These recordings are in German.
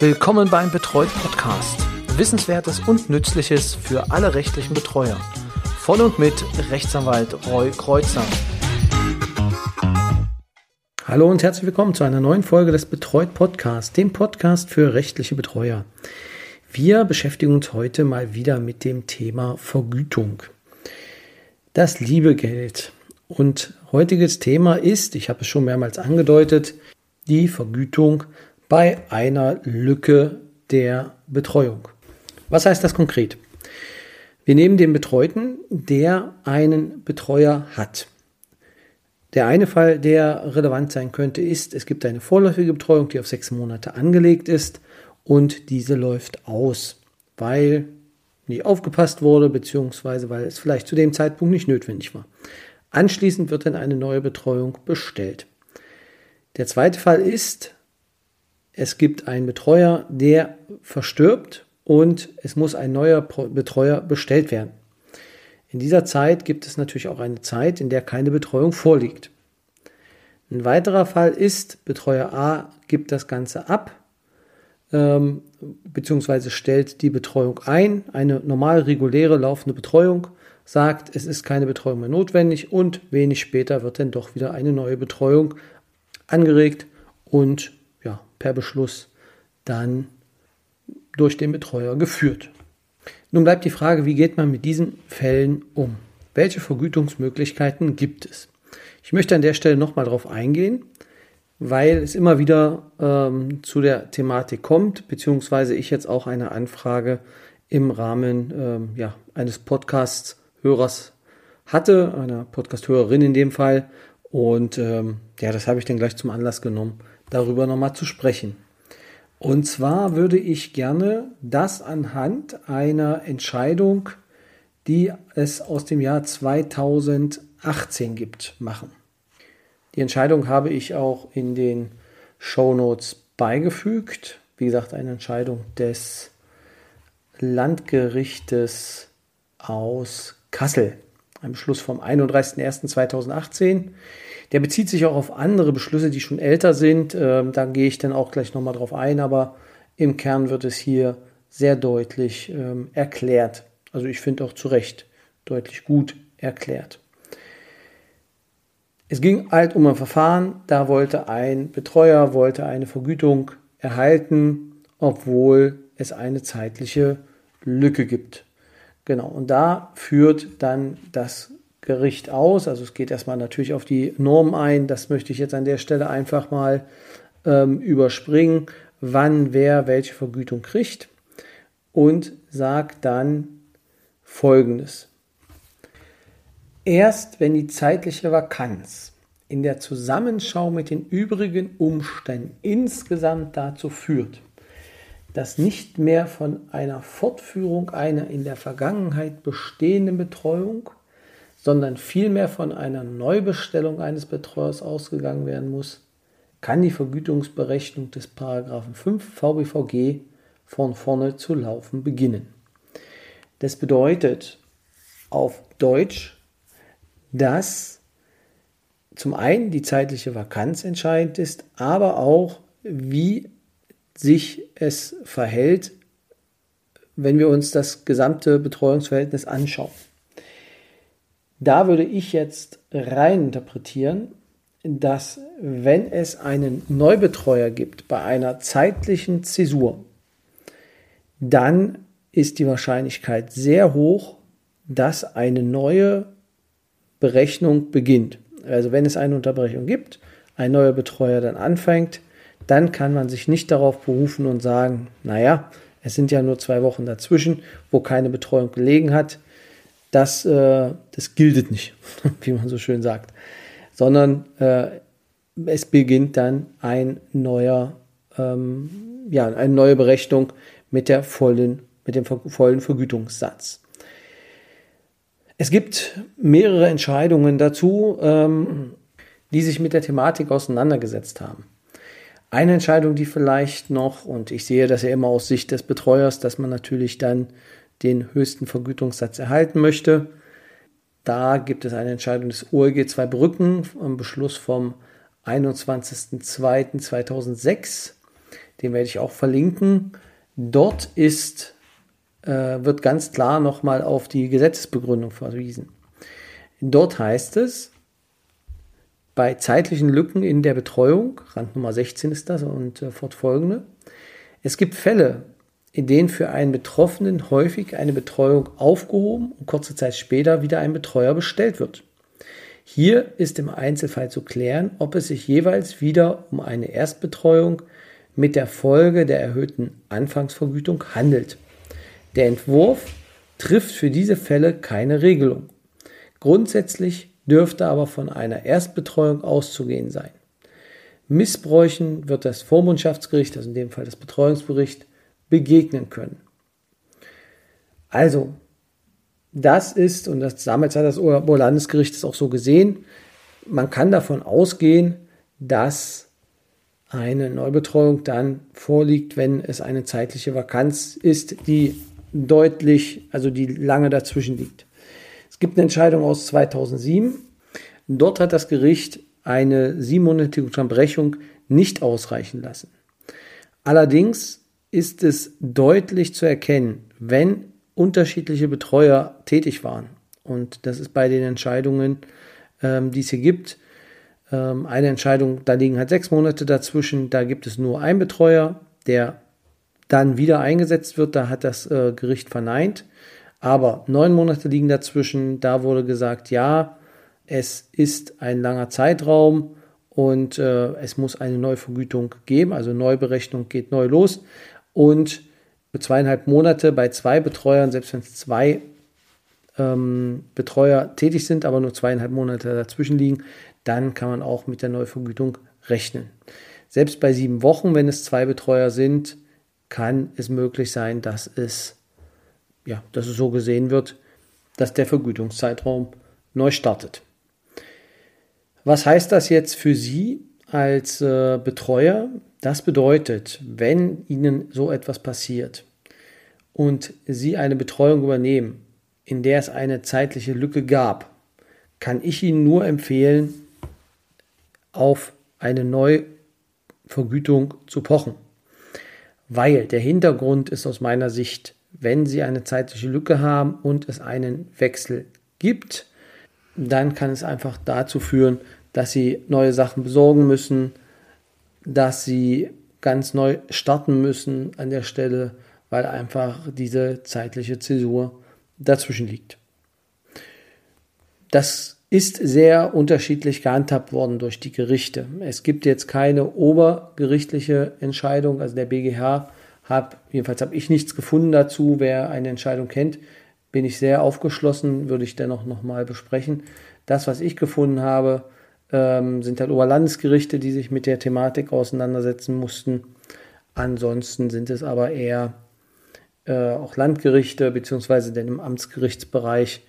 Willkommen beim Betreut Podcast. Wissenswertes und Nützliches für alle rechtlichen Betreuer. Von und mit Rechtsanwalt Roy Kreuzer. Hallo und herzlich willkommen zu einer neuen Folge des Betreut Podcast, dem Podcast für rechtliche Betreuer. Wir beschäftigen uns heute mal wieder mit dem Thema Vergütung. Das liebe Geld. Und heutiges Thema ist, ich habe es schon mehrmals angedeutet, die Vergütung bei einer Lücke der Betreuung. Was heißt das konkret? Wir nehmen den Betreuten, der einen Betreuer hat. Der eine Fall, der relevant sein könnte, ist, es gibt eine vorläufige Betreuung, die auf sechs Monate angelegt ist und diese läuft aus, weil nie aufgepasst wurde, beziehungsweise weil es vielleicht zu dem Zeitpunkt nicht notwendig war. Anschließend wird dann eine neue Betreuung bestellt. Der zweite Fall ist, es gibt einen Betreuer, der verstirbt und es muss ein neuer Betreuer bestellt werden. In dieser Zeit gibt es natürlich auch eine Zeit, in der keine Betreuung vorliegt. Ein weiterer Fall ist, Betreuer A gibt das Ganze ab, ähm, beziehungsweise stellt die Betreuung ein, eine normal reguläre laufende Betreuung, sagt, es ist keine Betreuung mehr notwendig und wenig später wird dann doch wieder eine neue Betreuung angeregt und per Beschluss dann durch den Betreuer geführt. Nun bleibt die Frage, wie geht man mit diesen Fällen um? Welche Vergütungsmöglichkeiten gibt es? Ich möchte an der Stelle nochmal darauf eingehen, weil es immer wieder ähm, zu der Thematik kommt, beziehungsweise ich jetzt auch eine Anfrage im Rahmen ähm, ja, eines Podcast-Hörers hatte, einer Podcast-Hörerin in dem Fall, und ähm, ja, das habe ich dann gleich zum Anlass genommen, darüber nochmal zu sprechen. Und zwar würde ich gerne das anhand einer Entscheidung, die es aus dem Jahr 2018 gibt, machen. Die Entscheidung habe ich auch in den Show Notes beigefügt. Wie gesagt, eine Entscheidung des Landgerichtes aus Kassel. Ein Beschluss vom 31.01.2018. Der bezieht sich auch auf andere Beschlüsse, die schon älter sind. Ähm, da gehe ich dann auch gleich nochmal drauf ein, aber im Kern wird es hier sehr deutlich ähm, erklärt. Also ich finde auch zu Recht deutlich gut erklärt. Es ging halt um ein Verfahren, da wollte ein Betreuer wollte eine Vergütung erhalten, obwohl es eine zeitliche Lücke gibt. Genau, und da führt dann das Gericht aus. Also es geht erstmal natürlich auf die Norm ein. Das möchte ich jetzt an der Stelle einfach mal ähm, überspringen, wann wer welche Vergütung kriegt und sagt dann Folgendes. Erst wenn die zeitliche Vakanz in der Zusammenschau mit den übrigen Umständen insgesamt dazu führt, dass nicht mehr von einer Fortführung einer in der Vergangenheit bestehenden Betreuung sondern vielmehr von einer Neubestellung eines Betreuers ausgegangen werden muss, kann die Vergütungsberechnung des Paragraphen 5 VBVG von vorne zu laufen beginnen. Das bedeutet auf Deutsch, dass zum einen die zeitliche Vakanz entscheidend ist, aber auch wie sich es verhält, wenn wir uns das gesamte Betreuungsverhältnis anschauen. Da würde ich jetzt rein interpretieren, dass wenn es einen Neubetreuer gibt bei einer zeitlichen Zäsur, dann ist die Wahrscheinlichkeit sehr hoch, dass eine neue Berechnung beginnt. Also wenn es eine Unterbrechung gibt, ein neuer Betreuer dann anfängt, dann kann man sich nicht darauf berufen und sagen, naja, es sind ja nur zwei Wochen dazwischen, wo keine Betreuung gelegen hat das, äh, das gilt nicht, wie man so schön sagt, sondern äh, es beginnt dann ein neuer, ähm, ja, eine neue Berechnung mit der vollen, mit dem vollen Vergütungssatz. Es gibt mehrere Entscheidungen dazu, ähm, die sich mit der Thematik auseinandergesetzt haben. Eine Entscheidung, die vielleicht noch, und ich sehe das ja immer aus Sicht des Betreuers, dass man natürlich dann den höchsten Vergütungssatz erhalten möchte. Da gibt es eine Entscheidung des OLG Zweibrücken, ein Beschluss vom 21.02.2006. Den werde ich auch verlinken. Dort ist, äh, wird ganz klar nochmal auf die Gesetzesbegründung verwiesen. Dort heißt es, bei zeitlichen Lücken in der Betreuung, Rand Nummer 16 ist das und äh, fortfolgende, es gibt Fälle, in denen für einen Betroffenen häufig eine Betreuung aufgehoben und kurze Zeit später wieder ein Betreuer bestellt wird. Hier ist im Einzelfall zu klären, ob es sich jeweils wieder um eine Erstbetreuung mit der Folge der erhöhten Anfangsvergütung handelt. Der Entwurf trifft für diese Fälle keine Regelung. Grundsätzlich dürfte aber von einer Erstbetreuung auszugehen sein. Missbräuchen wird das Vormundschaftsgericht, also in dem Fall das Betreuungsbericht, begegnen können. Also, das ist, und das, damals hat das Oberlandesgericht es auch so gesehen, man kann davon ausgehen, dass eine Neubetreuung dann vorliegt, wenn es eine zeitliche Vakanz ist, die deutlich, also die lange dazwischen liegt. Es gibt eine Entscheidung aus 2007. Dort hat das Gericht eine siebenmonatige Unterbrechung nicht ausreichen lassen. Allerdings ist es deutlich zu erkennen, wenn unterschiedliche Betreuer tätig waren. Und das ist bei den Entscheidungen, ähm, die es hier gibt. Ähm, eine Entscheidung, da liegen halt sechs Monate dazwischen, da gibt es nur einen Betreuer, der dann wieder eingesetzt wird, da hat das äh, Gericht verneint. Aber neun Monate liegen dazwischen, da wurde gesagt, ja, es ist ein langer Zeitraum und äh, es muss eine Neuvergütung geben, also Neuberechnung geht neu los. Und zweieinhalb Monate bei zwei Betreuern, selbst wenn es zwei ähm, Betreuer tätig sind, aber nur zweieinhalb Monate dazwischen liegen, dann kann man auch mit der Neuvergütung rechnen. Selbst bei sieben Wochen, wenn es zwei Betreuer sind, kann es möglich sein, dass es, ja, dass es so gesehen wird, dass der Vergütungszeitraum neu startet. Was heißt das jetzt für Sie als äh, Betreuer? Das bedeutet, wenn Ihnen so etwas passiert und Sie eine Betreuung übernehmen, in der es eine zeitliche Lücke gab, kann ich Ihnen nur empfehlen, auf eine Neuvergütung zu pochen. Weil der Hintergrund ist aus meiner Sicht, wenn Sie eine zeitliche Lücke haben und es einen Wechsel gibt, dann kann es einfach dazu führen, dass Sie neue Sachen besorgen müssen, dass sie ganz neu starten müssen an der Stelle, weil einfach diese zeitliche Zäsur dazwischen liegt. Das ist sehr unterschiedlich gehandhabt worden durch die Gerichte. Es gibt jetzt keine obergerichtliche Entscheidung, also der BGH hat, jedenfalls habe ich nichts gefunden dazu. Wer eine Entscheidung kennt, bin ich sehr aufgeschlossen, würde ich dennoch nochmal besprechen. Das, was ich gefunden habe, ähm, sind halt Oberlandesgerichte, die sich mit der Thematik auseinandersetzen mussten. Ansonsten sind es aber eher äh, auch Landgerichte beziehungsweise denn im Amtsgerichtsbereich.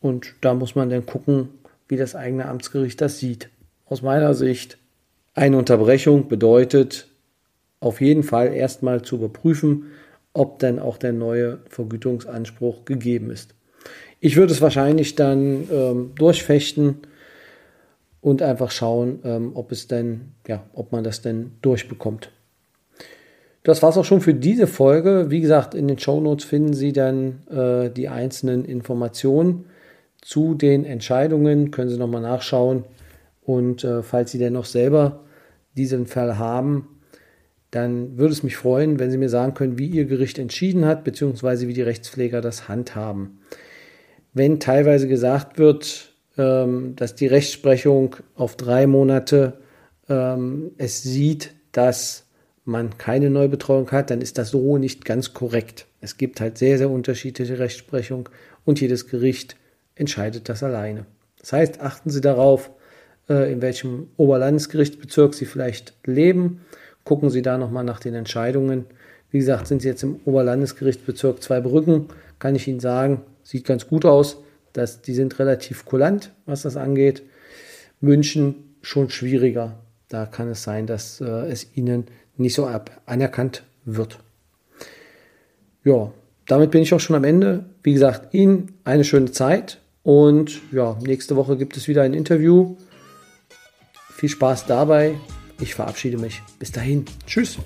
Und da muss man dann gucken, wie das eigene Amtsgericht das sieht. Aus meiner Sicht, eine Unterbrechung bedeutet auf jeden Fall erstmal zu überprüfen, ob denn auch der neue Vergütungsanspruch gegeben ist. Ich würde es wahrscheinlich dann ähm, durchfechten, und einfach schauen, ähm, ob es denn, ja, ob man das denn durchbekommt. Das war es auch schon für diese Folge. Wie gesagt, in den Show Notes finden Sie dann äh, die einzelnen Informationen zu den Entscheidungen. Können Sie nochmal nachschauen. Und äh, falls Sie denn noch selber diesen Fall haben, dann würde es mich freuen, wenn Sie mir sagen können, wie Ihr Gericht entschieden hat, beziehungsweise wie die Rechtspfleger das handhaben. Wenn teilweise gesagt wird, ähm, dass die Rechtsprechung auf drei Monate ähm, es sieht, dass man keine Neubetreuung hat, dann ist das so nicht ganz korrekt. Es gibt halt sehr, sehr unterschiedliche Rechtsprechung und jedes Gericht entscheidet das alleine. Das heißt, achten Sie darauf, äh, in welchem Oberlandesgerichtsbezirk Sie vielleicht leben. Gucken Sie da nochmal nach den Entscheidungen. Wie gesagt, sind Sie jetzt im Oberlandesgerichtsbezirk Zweibrücken, kann ich Ihnen sagen, sieht ganz gut aus. Das, die sind relativ kulant, was das angeht. München schon schwieriger. Da kann es sein, dass äh, es ihnen nicht so anerkannt wird. Ja, damit bin ich auch schon am Ende. Wie gesagt, Ihnen eine schöne Zeit und ja, nächste Woche gibt es wieder ein Interview. Viel Spaß dabei. Ich verabschiede mich. Bis dahin. Tschüss.